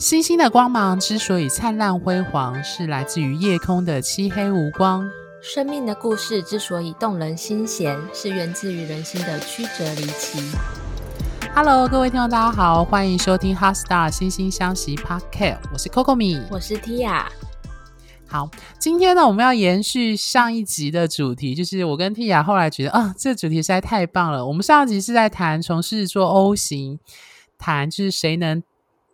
星星的光芒之所以灿烂辉煌，是来自于夜空的漆黑无光；生命的故事之所以动人心弦，是源自于人心的曲折离奇。Hello，各位听众，大家好，欢迎收听《Heart Star 心星相惜 Podcast》，我是 Coco 米，我是 Tia。好，今天呢，我们要延续上一集的主题，就是我跟 Tia 后来觉得，啊，这主题实在太棒了。我们上一集是在谈从狮子座 O 型，谈就是谁能。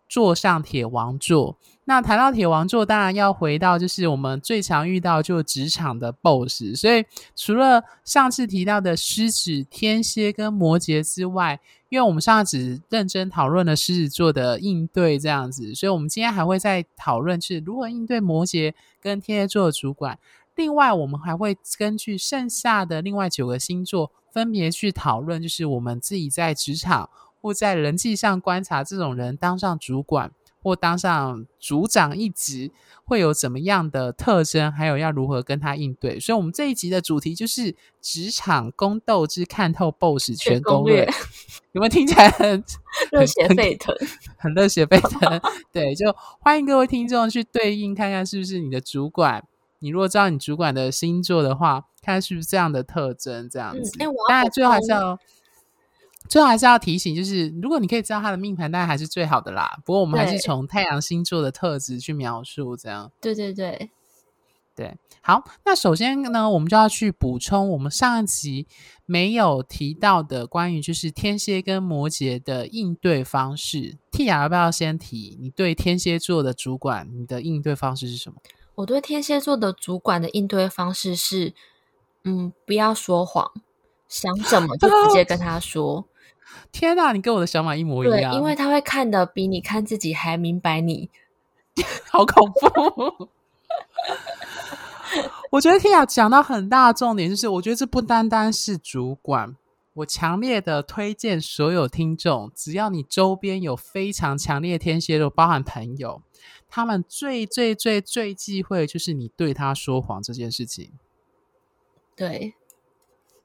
坐上铁王座，那谈到铁王座，当然要回到就是我们最常遇到就职场的 BOSS。所以除了上次提到的狮子、天蝎跟摩羯之外，因为我们上次只认真讨论了狮子座的应对这样子，所以我们今天还会再讨论是如何应对摩羯跟天蝎座的主管。另外，我们还会根据剩下的另外九个星座，分别去讨论，就是我们自己在职场。或在人际上观察这种人当上主管或当上组长一职会有怎么样的特征，还有要如何跟他应对。所以，我们这一集的主题就是职场宫斗之看透 BOSS 全攻略。有没有听起来很 热血沸腾？很热血沸腾。对，就欢迎各位听众去对应看看是不是你的主管。你如果知道你主管的星座的话，看看是不是这样的特征，这样子。当然、嗯，欸、最后还是要。最后还是要提醒，就是如果你可以知道他的命盘，当然还是最好的啦。不过我们还是从太阳星座的特质去描述，这样。对对对对，好。那首先呢，我们就要去补充我们上一集没有提到的关于就是天蝎跟摩羯的应对方式。Tia 要不要先提？你对天蝎座的主管，你的应对方式是什么？我对天蝎座的主管的应对方式是，嗯，不要说谎，想怎么就直接跟他说。天哪，你跟我的想法一模一样。对，因为他会看的比你看自己还明白你，好恐怖。我觉得 Tia 讲到很大的重点，就是我觉得这不单单是主管，我强烈的推荐所有听众，只要你周边有非常强烈的天蝎座，包含朋友，他们最最最最忌讳就是你对他说谎这件事情。对，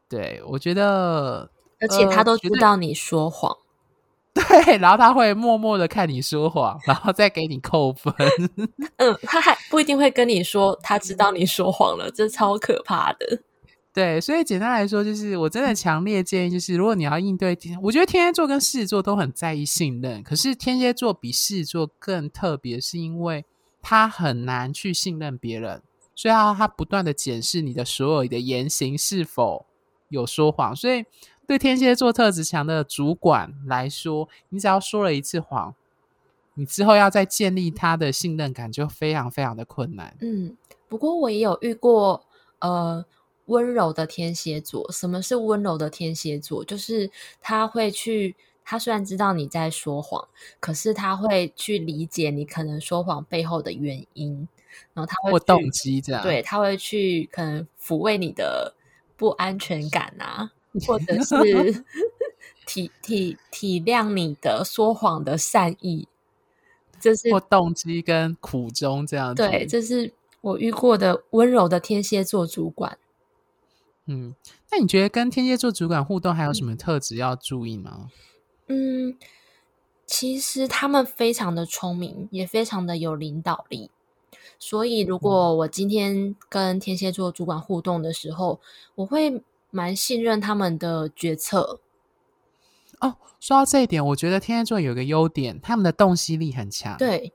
对，我觉得。而且他都知道你说谎，呃，对，然后他会默默的看你说谎，然后再给你扣分。嗯，他还不一定会跟你说他知道你说谎了，这超可怕的。对，所以简单来说，就是我真的强烈建议，就是如果你要应对天，我觉得天蝎座跟狮子座都很在意信任，可是天蝎座比狮子座更特别，是因为他很难去信任别人，所以他他不断的检视你的所有的言行是否有说谎，所以。对天蝎座特质强的主管来说，你只要说了一次谎，你之后要再建立他的信任感就非常非常的困难。嗯，不过我也有遇过呃温柔的天蝎座。什么是温柔的天蝎座？就是他会去，他虽然知道你在说谎，可是他会去理解你可能说谎背后的原因，然后他会或动机这样，对，他会去可能抚慰你的不安全感啊。或者是体体体谅你的说谎的善意，这是或动机跟苦衷这样子。对，这是我遇过的温柔的天蝎座主管。嗯，那你觉得跟天蝎座主管互动还有什么特质要注意吗？嗯，其实他们非常的聪明，也非常的有领导力。所以，如果我今天跟天蝎座主管互动的时候，我会。蛮信任他们的决策哦。说到这一点，我觉得天蝎座有个优点，他们的洞悉力很强。对，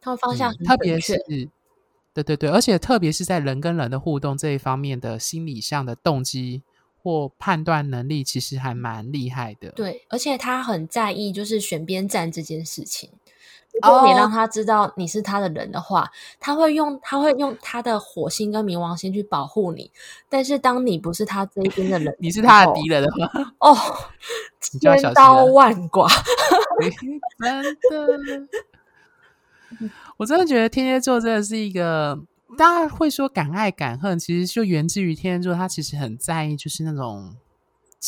他们方向很、嗯、特别是，对对对，而且特别是在人跟人的互动这一方面的心理上的动机或判断能力，其实还蛮厉害的。对，而且他很在意就是选边站这件事情。如果你让他知道你是他的人的话，oh. 他会用他会用他的火星跟冥王星去保护你。但是当你不是他这一边的人，你是他的敌人的话，哦，千刀万剐，真的。我真的觉得天蝎座真的是一个，大家会说敢爱敢恨，其实就源自于天蝎座，他其实很在意就是那种。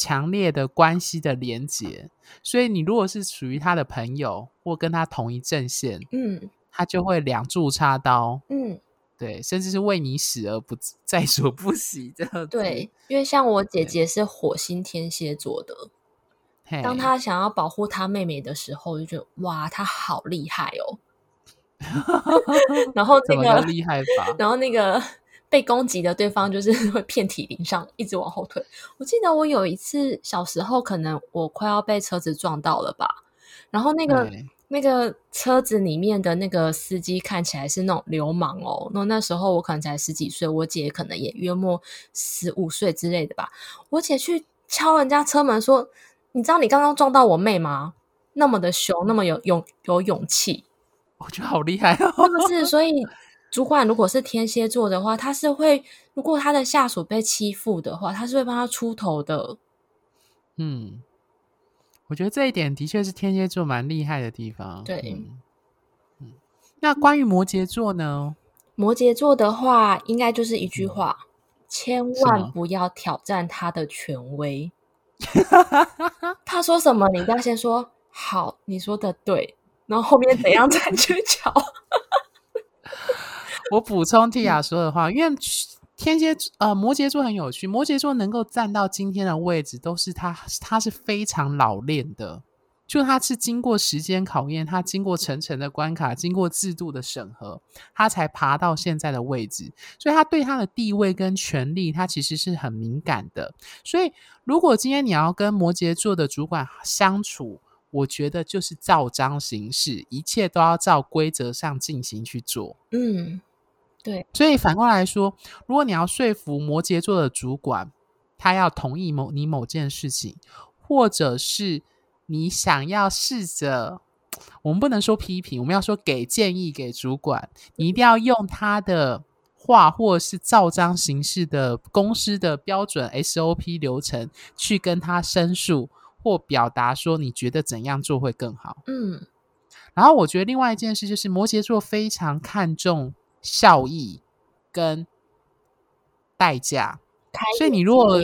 强烈的关系的连结，所以你如果是属于他的朋友，或跟他同一阵线，嗯，他就会两柱插刀，嗯，对，甚至是为你死而不 在所不惜这样。对，因为像我姐姐是火星天蝎座的，当他想要保护他妹妹的时候，就觉得哇，他好厉害哦。然后那个厉害吧？然后那个被攻击的对方就是会遍体鳞伤，一直往后退。我记得我有一次小时候，可能我快要被车子撞到了吧，然后那个。那个车子里面的那个司机看起来是那种流氓哦。那那时候我可能才十几岁，我姐可能也约莫十五岁之类的吧。我姐去敲人家车门说：“你知道你刚刚撞到我妹吗？”那么的凶，那么有勇有勇气，我觉得好厉害哦。是不是？所以主管如果是天蝎座的话，他是会如果他的下属被欺负的话，他是会帮他出头的。嗯。我觉得这一点的确是天蝎座蛮厉害的地方。对，嗯，嗯，那关于摩羯座呢？摩羯座的话，应该就是一句话：嗯、千万不要挑战他的权威。他说什么，你一定要先说好，你说的对，然后后面怎样 再去瞧。我补充 Tia 说的话，因为。天蝎呃，摩羯座很有趣。摩羯座能够站到今天的位置，都是他，他是非常老练的。就他是经过时间考验，他经过层层的关卡，经过制度的审核，他才爬到现在的位置。所以他对他的地位跟权力，他其实是很敏感的。所以，如果今天你要跟摩羯座的主管相处，我觉得就是照章行事，一切都要照规则上进行去做。嗯。对，所以反过来说，如果你要说服摩羯座的主管，他要同意某你某件事情，或者是你想要试着，我们不能说批评，我们要说给建议给主管，你一定要用他的话，或是照章行事的公司的标准 SOP 流程去跟他申诉或表达说你觉得怎样做会更好。嗯，然后我觉得另外一件事就是摩羯座非常看重。效益跟代价，所以你如果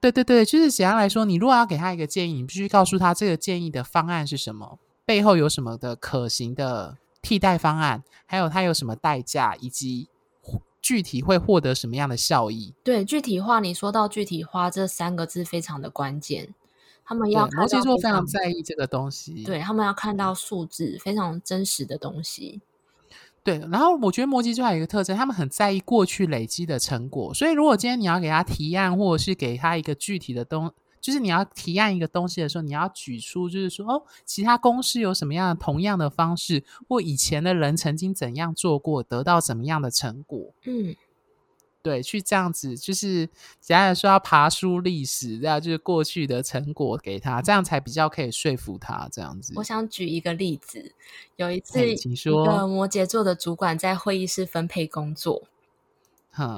对对对，就是简单来说，你如果要给他一个建议，你必须告诉他这个建议的方案是什么，背后有什么的可行的替代方案，还有它有什么代价，以及具体会获得什么样的效益。对，具体化，你说到具体化这三个字非常的关键，他们要摩羯座非常在意这个东西，对，他们要看到数字非常真实的东西。对，然后我觉得摩羯座还有一个特征，他们很在意过去累积的成果。所以，如果今天你要给他提案，或者是给他一个具体的东，就是你要提案一个东西的时候，你要举出，就是说，哦，其他公司有什么样的同样的方式，或以前的人曾经怎样做过，得到怎么样的成果。嗯。对，去这样子，就是简单来说，要爬梳历史，这样就是过去的成果给他，这样才比较可以说服他。这样子，我想举一个例子，有一次，一个摩羯座的主管在会议室分配工作，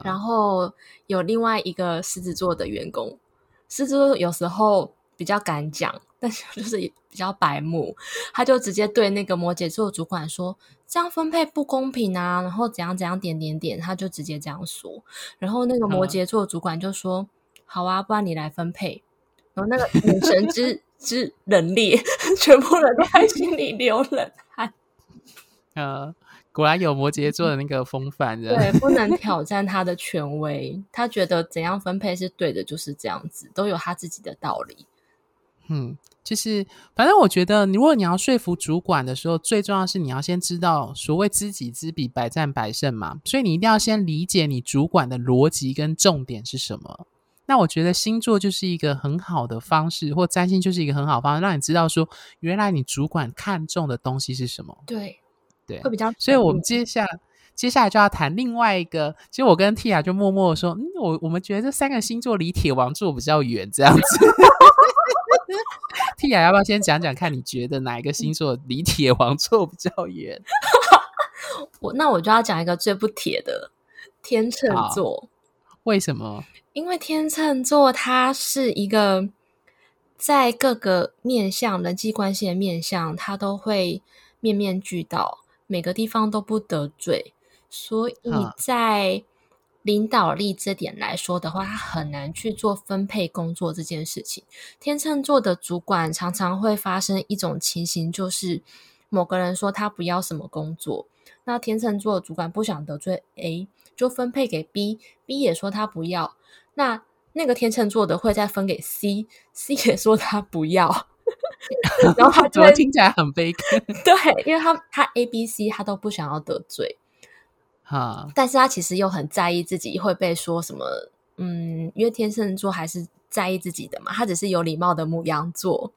然后有另外一个狮子座的员工，狮子座有时候比较敢讲。但是 就是比较白目，他就直接对那个摩羯座主管说：“这样分配不公平啊！”然后怎样怎样点点点，他就直接这样说。然后那个摩羯座主管就说：“嗯、好啊，不然你来分配。”然后那个眼神之 之冷冽，全部人都在心里流冷汗。呃，果然有摩羯座的那个风范，对，不能挑战他的权威。他觉得怎样分配是对的，就是这样子，都有他自己的道理。嗯。就是，反正我觉得，如果你要说服主管的时候，最重要是你要先知道所谓知己知彼，百战百胜嘛。所以你一定要先理解你主管的逻辑跟重点是什么。那我觉得星座就是一个很好的方式，或占星就是一个很好的方式，让你知道说，原来你主管看重的东西是什么。对，对，会比较。所以我们接下来接下来就要谈另外一个。其实我跟 Tia 就默默的说，嗯，我我们觉得这三个星座离铁王座比较远，这样子。Tia 要不要先讲讲看？你觉得哪一个星座离铁王座比较远？我那我就要讲一个最不铁的天秤座。为什么？因为天秤座它是一个在各个面向人际关系的面向，它都会面面俱到，每个地方都不得罪，所以在。领导力这点来说的话，他很难去做分配工作这件事情。天秤座的主管常常会发生一种情形，就是某个人说他不要什么工作，那天秤座的主管不想得罪 A，就分配给 B，B 也说他不要。那那个天秤座的会再分给 C，C 也说他不要，然后他就听起来很悲观。对，因为他他 A、B、C 他都不想要得罪，哈，但是他其实又很在意自己会被说什么，嗯，因为天秤座还是在意自己的嘛，他只是有礼貌的牧羊座，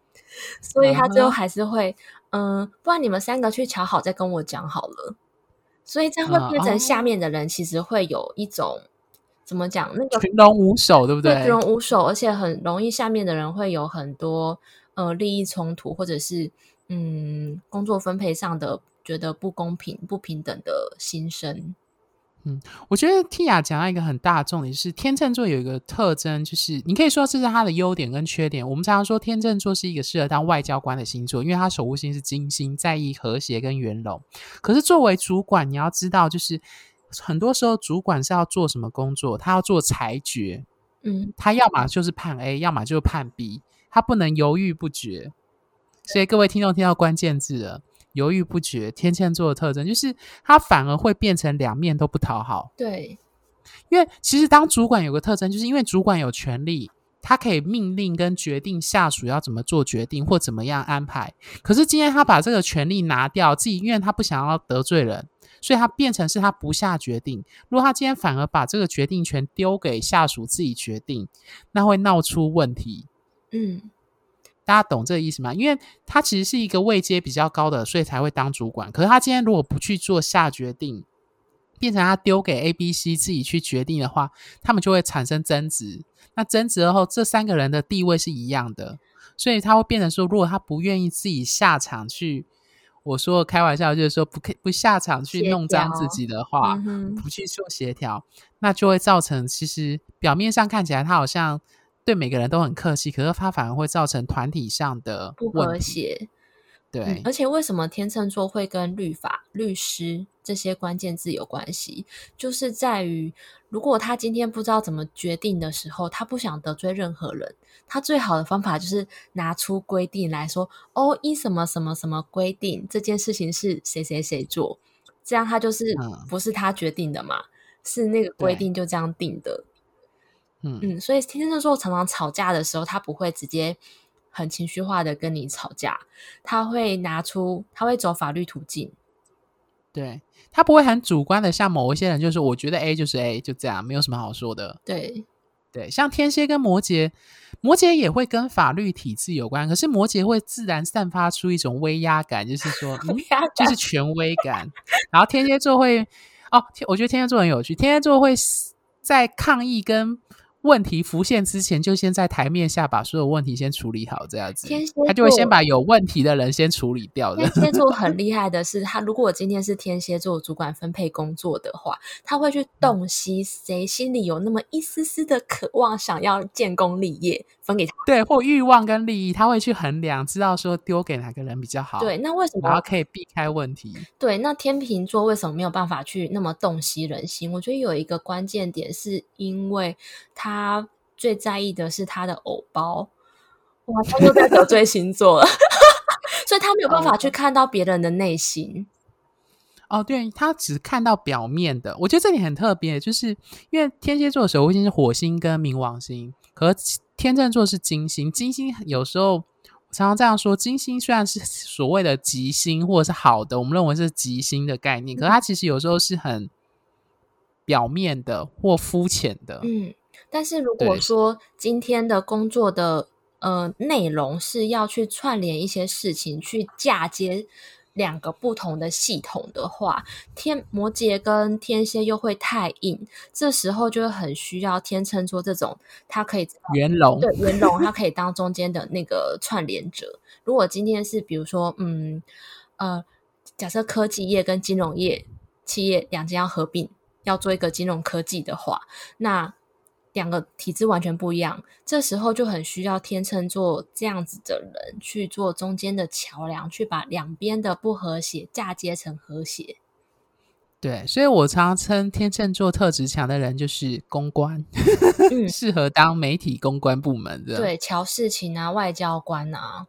所以他最后还是会，嗯、呃，不然你们三个去瞧好再跟我讲好了。所以这样会变成下面的人其实会有一种、哦、怎么讲？那个群龙无首，对不对？群龙无首，而且很容易下面的人会有很多呃利益冲突，或者是嗯工作分配上的觉得不公平、不平等的心声。嗯，我觉得 Tia 讲到一个很大的重点是，天秤座有一个特征，就是你可以说这是他的优点跟缺点。我们常常说天秤座是一个适合当外交官的星座，因为他守护星是金星，在意和谐跟圆融。可是作为主管，你要知道，就是很多时候主管是要做什么工作，他要做裁决。嗯，他要么就是判 A，要么就是判 B，他不能犹豫不决。所以各位听众听到关键字了。犹豫不决，天秤座的特征就是他反而会变成两面都不讨好。对，因为其实当主管有个特征，就是因为主管有权利，他可以命令跟决定下属要怎么做决定或怎么样安排。可是今天他把这个权利拿掉，自己因为他不想要得罪人，所以他变成是他不下决定。如果他今天反而把这个决定权丢给下属自己决定，那会闹出问题。嗯。大家懂这个意思吗？因为他其实是一个位阶比较高的，所以才会当主管。可是他今天如果不去做下决定，变成他丢给 A、B、C 自己去决定的话，他们就会产生争执。那争执后，这三个人的地位是一样的，所以他会变成说，如果他不愿意自己下场去，我说开玩笑就是说不不下场去弄脏自己的话，嗯、不去做协调，那就会造成其实表面上看起来他好像。对每个人都很客气，可是他反而会造成团体上的不和谐。对、嗯，而且为什么天秤座会跟律法、律师这些关键字有关系？就是在于，如果他今天不知道怎么决定的时候，他不想得罪任何人，他最好的方法就是拿出规定来说：“哦，依什么什么什么规定，这件事情是谁谁谁做。”这样他就是不是他决定的嘛？嗯、是那个规定就这样定的。嗯嗯，所以天秤座常常吵架的时候，他不会直接很情绪化的跟你吵架，他会拿出，他会走法律途径。对，他不会很主观的，像某一些人就是我觉得 A 就是 A，就这样，没有什么好说的。对对，像天蝎跟摩羯，摩羯也会跟法律体制有关，可是摩羯会自然散发出一种威压感，就是说，嗯，就是权威感。然后天蝎座会，哦，我觉得天蝎座很有趣，天蝎座会在抗议跟。问题浮现之前，就先在台面下把所有问题先处理好，这样子，天蝎他就会先把有问题的人先处理掉。天蝎座很厉害的是，他如果今天是天蝎座主管分配工作的话，他会去洞悉谁心里有那么一丝丝的渴望，想要建功立业，分给他。对，或欲望跟利益，他会去衡量，知道说丢给哪个人比较好。对，那为什么？然后可以避开问题。对，那天秤座为什么没有办法去那么洞悉人心？我觉得有一个关键点，是因为他。最在意的是他的偶包，哇，他又在得罪星座了，所以他没有办法去看到别人的内心。哦，对，他只看到表面的。我觉得这里很特别，就是因为天蝎座的守护星是火星跟冥王星，可是天秤座是金星。金星有时候我常常这样说，金星虽然是 所谓的吉星或者是好的，我们认为是吉星的概念，可是它其实有时候是很表面的或肤浅的。嗯。但是如果说今天的工作的呃内容是要去串联一些事情，去嫁接两个不同的系统的话，天摩羯跟天蝎又会太硬，这时候就会很需要天秤座这种，它可以圆融，对，圆融，它可以 当中间的那个串联者。如果今天是比如说，嗯呃，假设科技业跟金融业企业两间要合并，要做一个金融科技的话，那两个体制完全不一样，这时候就很需要天秤座这样子的人去做中间的桥梁，去把两边的不和谐嫁接成和谐。对，所以我常常称天秤座特质强的人就是公关，嗯、适合当媒体公关部门的。对，乔事情啊，外交官啊。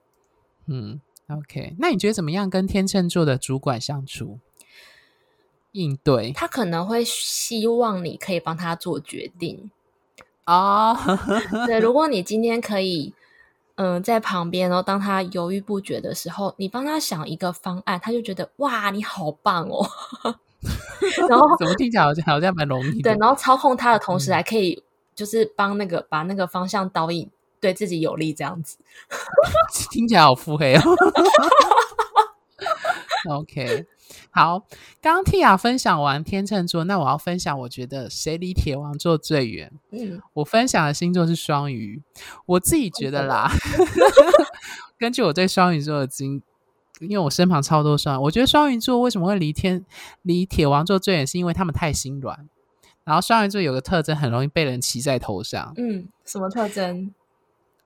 嗯，OK，那你觉得怎么样跟天秤座的主管相处？应对？他可能会希望你可以帮他做决定。哦，对，如果你今天可以，嗯、呃，在旁边，然后当他犹豫不决的时候，你帮他想一个方案，他就觉得哇，你好棒哦。然后怎么听起来好像好像蛮容易的？对，然后操控他的同时，还可以就是帮那个、嗯、把那个方向导引对自己有利，这样子。听起来好腹黑哦。OK。好，刚刚 Tia 分享完天秤座，那我要分享，我觉得谁离铁王座最远？嗯，我分享的星座是双鱼。我自己觉得啦，根据我对双鱼座的经，因为我身旁超多双，我觉得双鱼座为什么会离天离铁王座最远，是因为他们太心软。然后双鱼座有个特征，很容易被人骑在头上。嗯，什么特征？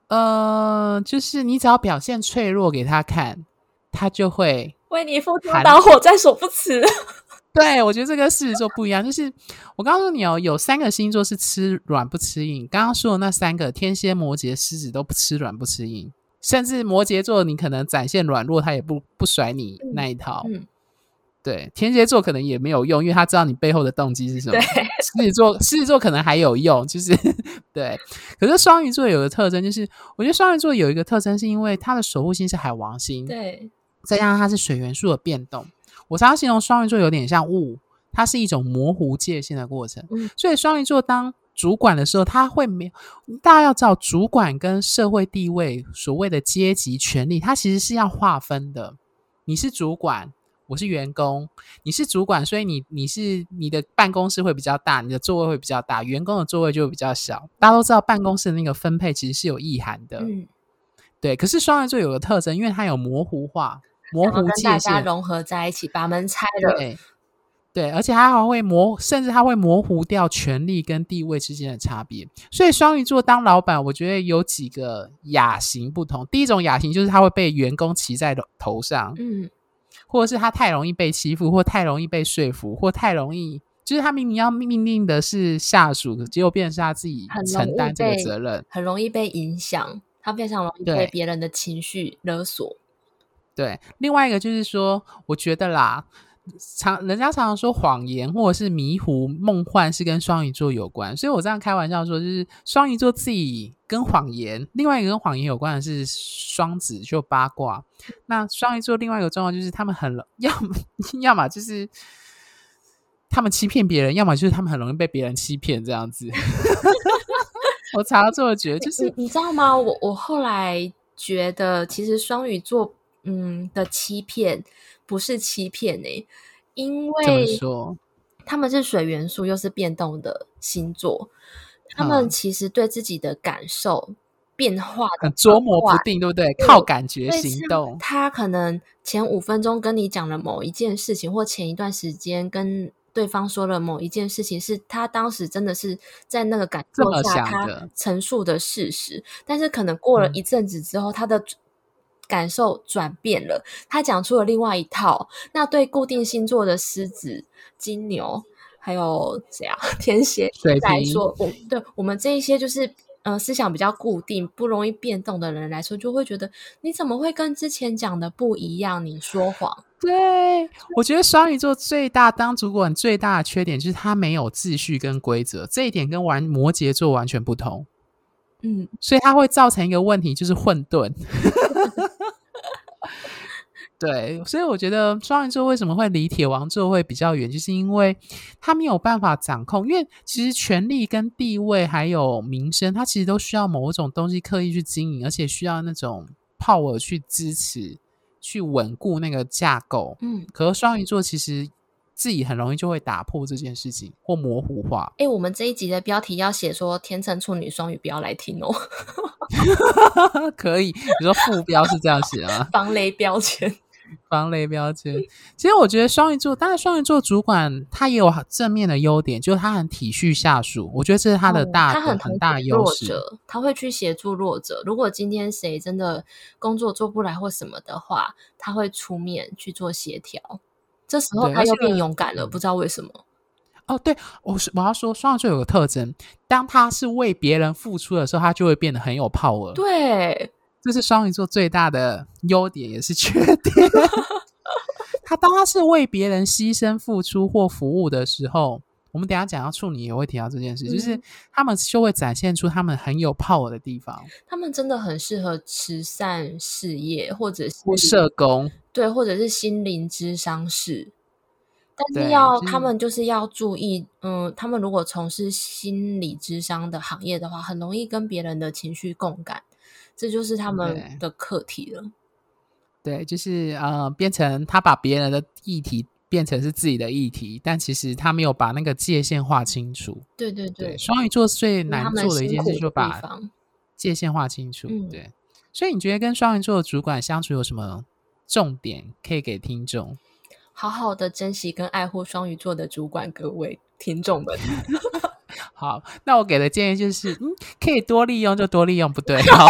呃，就是你只要表现脆弱给他看，他就会。为你赴汤蹈火在所不辞。对，我觉得这个狮子座不一样，就是我告诉你哦，有三个星座是吃软不吃硬。刚刚说的那三个，天蝎、摩羯、狮子都不吃软不吃硬，甚至摩羯座你可能展现软弱，他也不不甩你那一套。嗯，对，天蝎座可能也没有用，因为他知道你背后的动机是什么。狮子座，狮子座可能还有用，就是对。可是双鱼座有个特征，就是我觉得双鱼座有一个特征，是因为它的守护星是海王星。对。再加上它是水元素的变动，我常常形容双鱼座有点像雾，它是一种模糊界限的过程。嗯，所以双鱼座当主管的时候，他会没有，大家要知道，主管跟社会地位所谓的阶级权利，它其实是要划分的。你是主管，我是员工。你是主管，所以你你是你的办公室会比较大，你的座位会比较大，员工的座位就会比较小。大家都知道，办公室的那个分配其实是有意涵的。嗯，对。可是双鱼座有个特征，因为它有模糊化。模糊界限，大家融合在一起，把门拆了。对，对，而且它还会模，甚至它会模糊掉权力跟地位之间的差别。所以双鱼座当老板，我觉得有几个亚型不同。第一种亚型就是他会被员工骑在头上，嗯，或者是他太容易被欺负，或太容易被说服，或太容易，就是他明明要命令的是下属，结果变成是他自己承担这个责任，很容易被影响，他非常容易被别人的情绪勒索。对，另外一个就是说，我觉得啦，常人家常常说谎言或者是迷糊梦幻是跟双鱼座有关，所以我这样开玩笑说，就是双鱼座自己跟谎言，另外一个跟谎言有关的是双子，就八卦。那双鱼座另外一个状况就是他们很要 要么就是他们欺骗别人，要么就是他们很容易被别人欺骗这样子。我常常这么觉得，就是，你知道吗？我我后来觉得，其实双鱼座。嗯的欺骗不是欺骗呢、欸，因为他们是水元素，又是变动的星座，他们其实对自己的感受变化的捉摸不定，对不对？靠感觉行动。他可能前五分钟跟你讲了某一件事情，或前一段时间跟对方说了某一件事情，是他当时真的是在那个感受下他陈述的事实，但是可能过了一阵子之后，嗯、他的。感受转变了，他讲出了另外一套。那对固定星座的狮子、金牛，还有怎样 天蝎来说，我对我们这一些就是呃思想比较固定、不容易变动的人来说，就会觉得你怎么会跟之前讲的不一样？你说谎。对，我觉得双鱼座最大当主管最大的缺点就是他没有秩序跟规则，这一点跟玩摩羯座完全不同。嗯，所以它会造成一个问题，就是混沌。对，所以我觉得双鱼座为什么会离铁王座会比较远，就是因为他没有办法掌控。因为其实权力跟地位还有名声，它其实都需要某一种东西刻意去经营，而且需要那种 power 去支持、去稳固那个架构。嗯，可是双鱼座其实自己很容易就会打破这件事情或模糊化。哎，我们这一集的标题要写说天秤处女双鱼，不要来听哦。可以，你说副标是这样写啊？防雷标签。防雷标签，其实我觉得双鱼座，当然双鱼座主管他也有正面的优点，就是他很体恤下属，我觉得这是他的大、嗯、他很，很大的优势。他会去协助弱者，如果今天谁真的工作做不来或什么的话，他会出面去做协调。这时候他又变勇敢了，不知道为什么。哦，对，我是我要说，双鱼座有个特征，当他是为别人付出的时候，他就会变得很有 power。对。这是双鱼座最大的优点，也是缺点。他当他是为别人牺牲、付出或服务的时候，我们等一下讲到处女也会提到这件事，嗯、就是他们就会展现出他们很有 power 的地方。他们真的很适合慈善事业，或者是社工，对，或者是心灵之商室。但是要、他们就是要注意，嗯，他们如果从事心理智商的行业的话，很容易跟别人的情绪共感，这就是他们的课题了。对，对就是呃，变成他把别人的议题。变成是自己的议题，但其实他没有把那个界限划清楚。对对对，双鱼座最难做的一件事，就把界限划清楚。嗯、对，所以你觉得跟双鱼座的主管相处有什么重点可以给听众？好好的珍惜跟爱护双鱼座的主管，各位听众们。好，那我给的建议就是，嗯，可以多利用就多利用，不对。好。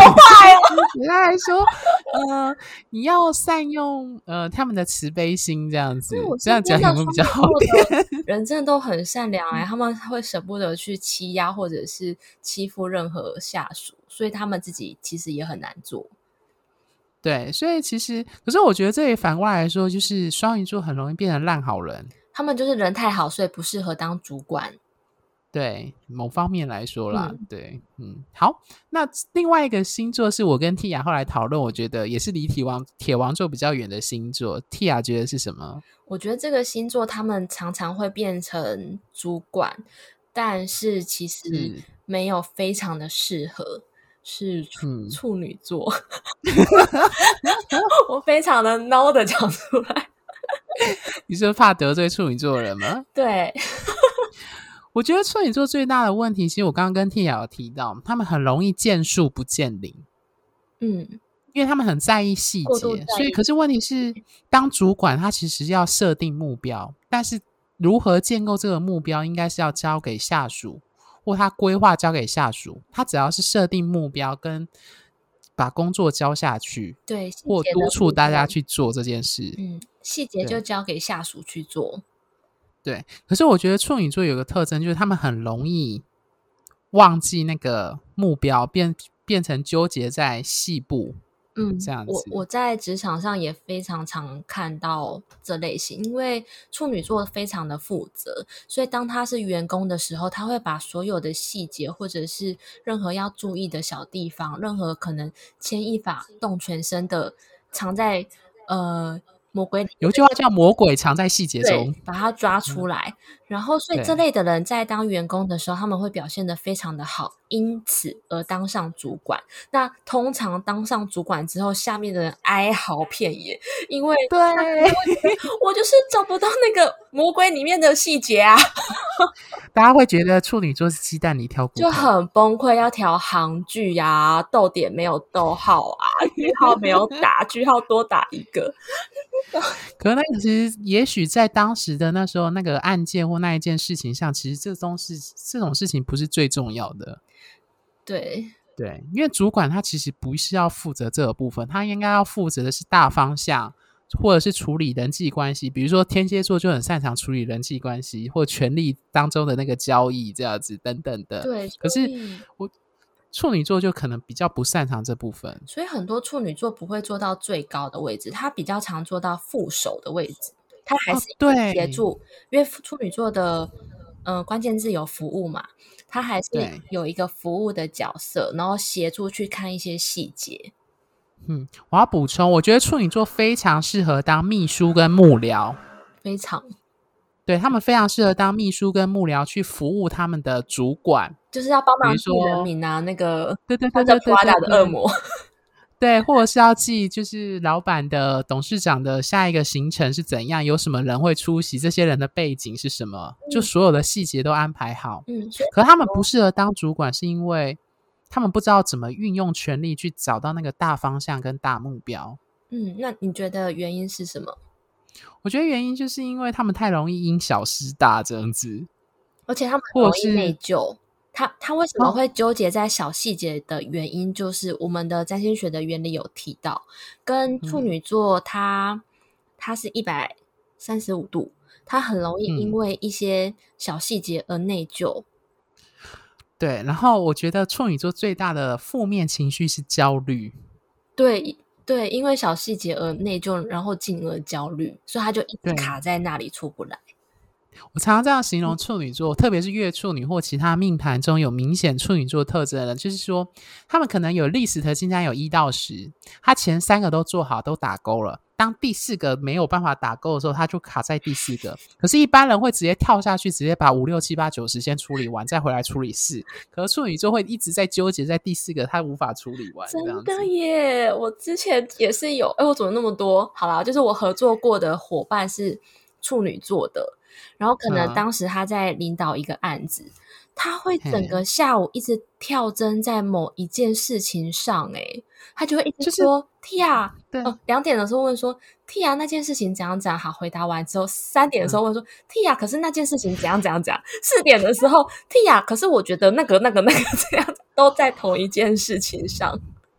简单 来说，呃，你要善用呃他们的慈悲心，这样子，这样讲比较好点？人真的都很善良哎、欸，他们会舍不得去欺压或者是欺负任何下属，所以他们自己其实也很难做。对，所以其实，可是我觉得这也反过来说，就是双鱼座很容易变成烂好人。他们就是人太好，所以不适合当主管。对某方面来说啦，嗯对，嗯，好，那另外一个星座是我跟 Tia 后来讨论，我觉得也是离铁王铁王座比较远的星座。Tia 觉得是什么？我觉得这个星座他们常常会变成主管，但是其实没有非常的适合，是处、嗯、处女座。我非常的孬的讲出来，你是怕得罪处女座的人吗？对。我觉得处女座最大的问题，其实我刚刚跟 Tia 有提到，他们很容易见树不见林。嗯，因为他们很在意细节，所以可是问题是，当主管他其实要设定目标，但是如何建构这个目标，应该是要交给下属，或他规划交给下属。他只要是设定目标跟把工作交下去，对，或督促大家去做这件事，嗯，细节就交给下属去做。对，可是我觉得处女座有个特征，就是他们很容易忘记那个目标，变变成纠结在细部，嗯，这样子。我我在职场上也非常常看到这类型，因为处女座非常的负责，所以当他是员工的时候，他会把所有的细节或者是任何要注意的小地方，任何可能牵一发动全身的，藏在呃。魔鬼有句话叫“魔鬼藏在细节中”，把它抓出来。嗯、然后，所以这类的人在当员工的时候，他们会表现得非常的好，因此而当上主管。那通常当上主管之后，下面的人哀嚎遍野，因为对，我就是找不到那个魔鬼里面的细节啊。大家会觉得处女座是鸡蛋里挑骨头，就很崩溃，要调行距呀、啊，逗点没有逗号啊，句号没有打，句号多打一个。可能那其实，也许在当时的那时候，那个案件或那一件事情上，其实这东西这种事情不是最重要的。对对，因为主管他其实不是要负责这个部分，他应该要负责的是大方向，或者是处理人际关系。比如说天蝎座就很擅长处理人际关系，或权力当中的那个交易这样子等等的。对，可是我。处女座就可能比较不擅长这部分，所以很多处女座不会做到最高的位置，他比较常做到副手的位置，他还是对协助，哦、因为处女座的嗯、呃、关键字有服务嘛，他还是有一个服务的角色，然后协助去看一些细节。嗯，我要补充，我觉得处女座非常适合当秘书跟幕僚，非常。对，他们非常适合当秘书跟幕僚去服务他们的主管，就是要帮忙说人民啊，那个对对对对对对的恶魔，对，或者是要记就是老板的董事长的下一个行程是怎样，有什么人会出席，这些人的背景是什么，嗯、就所有的细节都安排好。嗯，可他们不适合当主管，是因为他们不知道怎么运用权力去找到那个大方向跟大目标。嗯，那你觉得原因是什么？我觉得原因就是因为他们太容易因小失大这样子，而且他们很容易内疚。他他为什么会纠结在小细节的原因，就是我们的占星学的原理有提到，跟处女座他他是一百三十五度，他很容易因为一些小细节而内疚。对，然后我觉得处女座最大的负面情绪是焦虑。对。对，因为小细节而内疚，然后进而焦虑，所以他就一直卡在那里出不来。我常常这样形容处女座，特别是月处女或其他命盘中有明显处女座特征的人，就是说他们可能有历史的金星有一到十，他前三个都做好，都打勾了。当第四个没有办法打勾的时候，他就卡在第四个。可是，一般人会直接跳下去，直接把五六七八九十先处理完，再回来处理四。可是处女座会一直在纠结在第四个，他无法处理完。真的耶！我之前也是有，哎，我怎么那么多？好啦，就是我合作过的伙伴是处女座的，然后可能当时他在领导一个案子。嗯他会整个下午一直跳针在某一件事情上，诶他就会一直说 Tia，对，两点的时候问说 Tia 那件事情怎样怎样，好，回答完之后，三点的时候问说 Tia，可是那件事情怎样怎样怎样，四点的时候 Tia，可是我觉得那个那个那个这样都在同一件事情上。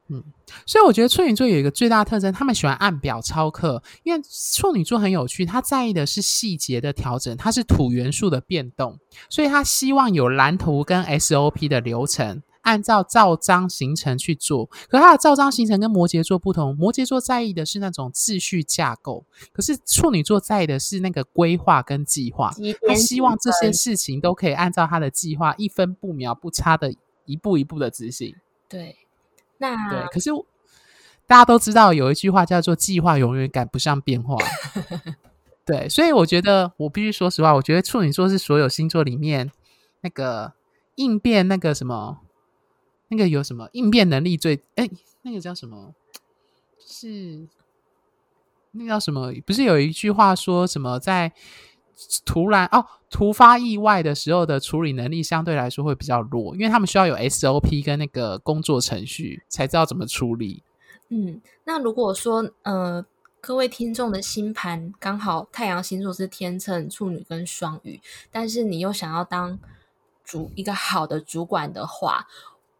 嗯，所以我觉得处女座有一个最大特征，他们喜欢按表操课。因为处女座很有趣，他在意的是细节的调整，它是土元素的变动，所以他希望有蓝图跟 SOP 的流程，按照照章行程去做。可是他的照章行程跟摩羯座不同，摩羯座在意的是那种秩序架构，可是处女座在意的是那个规划跟计划。他希望这些事情都可以按照他的计划，一分不秒不差的一步一步的执行。对。那对，可是大家都知道有一句话叫做“计划永远赶不上变化 ”。对，所以我觉得我必须说实话，我觉得处女座是所有星座里面那个应变那个什么，那个有什么应变能力最哎，那个叫什么？是那个叫什么？不是有一句话说什么在？突然哦，突发意外的时候的处理能力相对来说会比较弱，因为他们需要有 SOP 跟那个工作程序才知道怎么处理。嗯，那如果说呃，各位听众的星盘刚好太阳星座是天秤、处女跟双鱼，但是你又想要当主一个好的主管的话，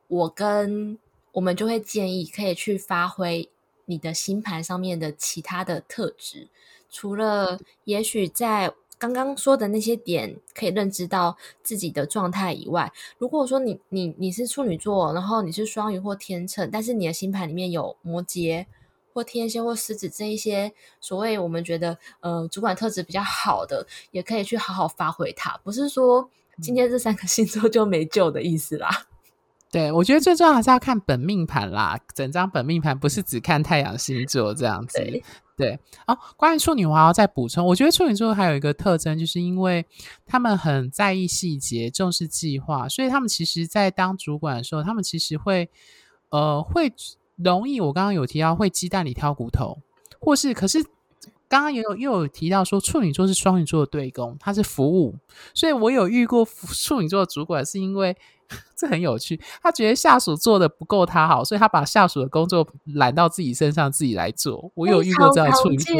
我跟我们就会建议可以去发挥你的星盘上面的其他的特质，除了也许在刚刚说的那些点可以认知到自己的状态以外，如果说你你你是处女座，然后你是双鱼或天秤，但是你的星盘里面有摩羯或天蝎或狮子这一些所谓我们觉得呃主管特质比较好的，也可以去好好发挥它。不是说今天这三个星座就没救的意思啦。对，我觉得最重要还是要看本命盘啦，整张本命盘不是只看太阳星座这样子。对哦，关于处女，我还要再补充。我觉得处女座还有一个特征，就是因为他们很在意细节，重视计划，所以他们其实，在当主管的时候，他们其实会呃会容易。我刚刚有提到会鸡蛋里挑骨头，或是可是刚刚也有又有提到说处女座是双鱼座的对宫，他是服务，所以我有遇过处女座的主管是因为。这很有趣，他觉得下属做的不够他好，所以他把下属的工作揽到自己身上，自己来做。我有遇过这样的处女座，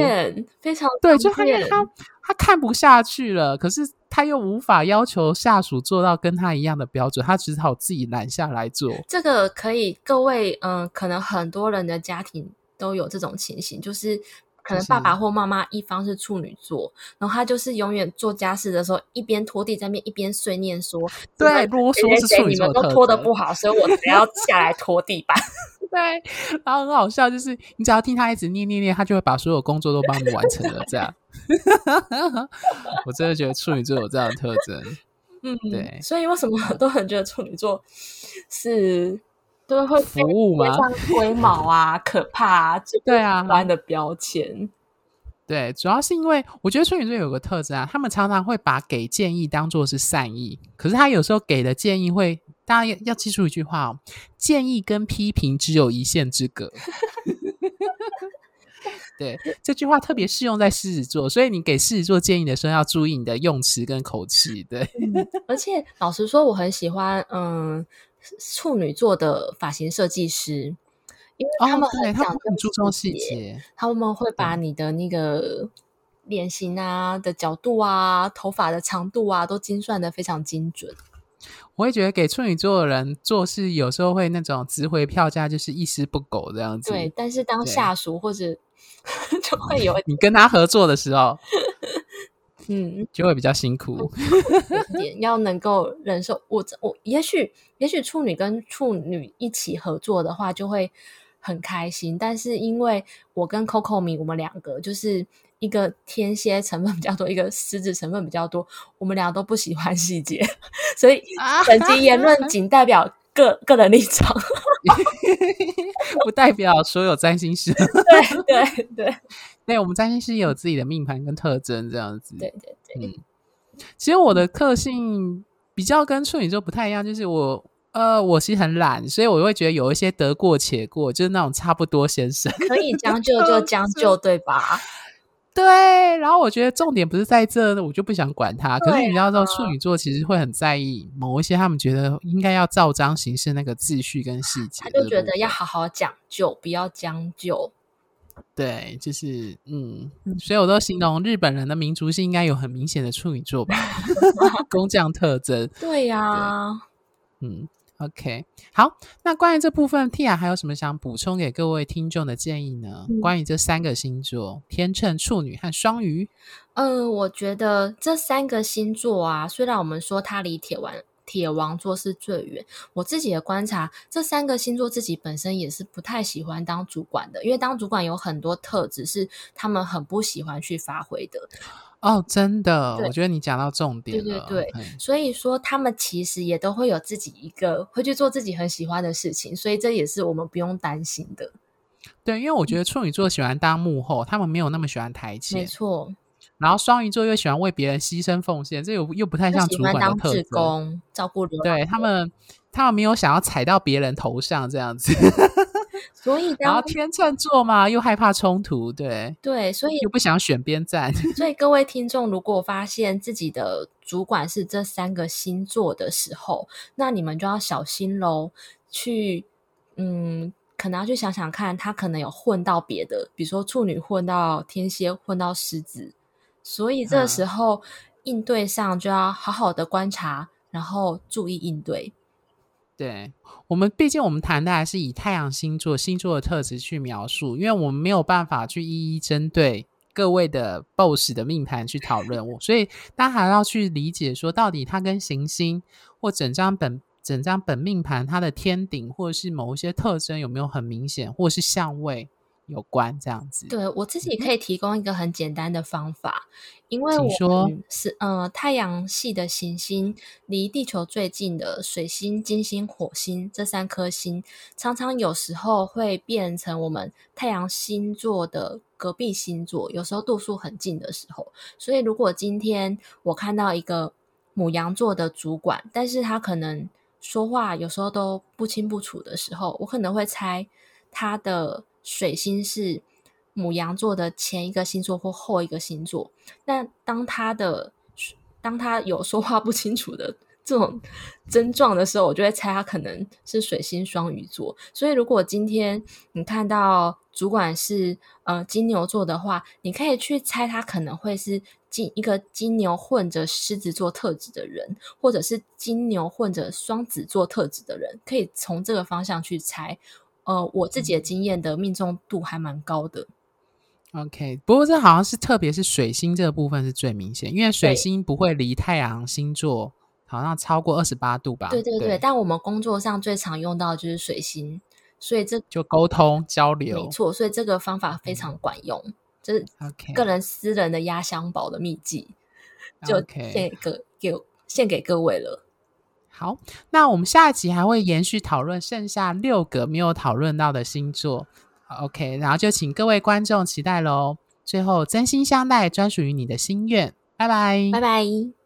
非常对，就他他他看不下去了，可是他又无法要求下属做到跟他一样的标准，他只好自己揽下来做。这个可以，各位，嗯、呃，可能很多人的家庭都有这种情形，就是。可能爸爸或妈妈一方是处女座，然后他就是永远做家事的时候，一边拖地在那边，一边碎念说：“ 对，啰嗦是处女座，你们都拖得不好，所以我只要下来拖地板。”对，然后很好笑，就是你只要听他一直念念念，他就会把所有工作都帮你完成了。这样，我真的觉得处女座有这样的特征。嗯，对，所以为什么很多人觉得处女座是？都会服务吗？龟毛啊，可怕啊！对啊，关的标签。对，主要是因为我觉得处女座有个特质啊，他们常常会把给建议当做是善意，可是他有时候给的建议会，大家要要记住一句话哦：建议跟批评只有一线之隔。对，这句话特别适用在狮子座，所以你给狮子座建议的时候要注意你的用词跟口气。对，嗯、而且老实说，我很喜欢，嗯。处女座的发型设计师，因为他们很讲究、哦、很注重细节，他们会把你的那个脸型啊的角度啊、头发的长度啊，都精算的非常精准。我会觉得给处女座的人做事，有时候会那种值回票价，就是一丝不苟这样子。对，但是当下属或者 就会有 你跟他合作的时候。嗯，就会比较辛苦，点要能够忍受。我我也许也许处女跟处女一起合作的话，就会很开心。但是因为我跟 Coco 米，我们两个就是一个天蝎成分比较多，一个狮子成分比较多，我们俩都不喜欢细节，所以本集言论仅代表个个人立场，不代表所有占星师。对 对对，对，我们占星师也有自己的命盘跟特征，这样子。对对对，嗯，其实我的个性比较跟处女座不太一样，就是我。呃，我是很懒，所以我会觉得有一些得过且过，就是那种差不多先生，可以将就就将就，对吧？对。然后我觉得重点不是在这，我就不想管他。可是你知道，处女座其实会很在意某一些他们觉得应该要照章行事那个秩序跟细节，他就觉得要好好讲究，不要将就。对，就是嗯，所以我都形容日本人的民族性应该有很明显的处女座吧，工匠特征。对呀、啊，嗯。OK，好，那关于这部分，Tia 还有什么想补充给各位听众的建议呢？嗯、关于这三个星座：天秤、处女和双鱼。嗯、呃，我觉得这三个星座啊，虽然我们说它离铁王铁王座是最远，我自己的观察，这三个星座自己本身也是不太喜欢当主管的，因为当主管有很多特质是他们很不喜欢去发挥的。哦，真的，我觉得你讲到重点了。对对对，嗯、所以说他们其实也都会有自己一个会去做自己很喜欢的事情，所以这也是我们不用担心的。对，因为我觉得处女座喜欢当幕后，他们没有那么喜欢台前。没错。然后双鱼座又喜欢为别人牺牲奉献，这又又不太像主管的特质。工，照顾人。对他们，他们没有想要踩到别人头上这样子。所以，然后天秤座嘛，又害怕冲突，对对，所以又不想选边站。所以各位听众，如果发现自己的主管是这三个星座的时候，那你们就要小心喽。去，嗯，可能要去想想看，他可能有混到别的，比如说处女混到天蝎，混到狮子。所以这时候应对上就要好好的观察，然后注意应对。对，我们毕竟我们谈的还是以太阳星座星座的特质去描述，因为我们没有办法去一一针对各位的 boss 的命盘去讨论，我所以大家还要去理解说，到底它跟行星或整张本整张本命盘它的天顶或者是某一些特征有没有很明显，或是相位。有关这样子，对，我自己可以提供一个很简单的方法，因为我们是呃太阳系的行星离地球最近的水星、金星、火星这三颗星，常常有时候会变成我们太阳星座的隔壁星座，有时候度数很近的时候。所以如果今天我看到一个母羊座的主管，但是他可能说话有时候都不清不楚的时候，我可能会猜他的。水星是母羊座的前一个星座或后一个星座，那当他的当他有说话不清楚的这种症状的时候，我就会猜他可能是水星双鱼座。所以，如果今天你看到主管是呃金牛座的话，你可以去猜他可能会是金一个金牛混着狮子座特质的人，或者是金牛混着双子座特质的人，可以从这个方向去猜。呃，我自己的经验的命中度还蛮高的。OK，不过这好像是特别是水星这个部分是最明显，因为水星不会离太阳星座好像超过二十八度吧？对对对，对，但我们工作上最常用到的就是水星，所以这就沟通交流，没错，所以这个方法非常管用，嗯、就是 OK 个人私人的压箱宝的秘籍.就献给给献给各位了。好，那我们下一集还会延续讨论剩下六个没有讨论到的星座，OK，然后就请各位观众期待喽。最后真心相待，专属于你的心愿，拜拜，拜拜。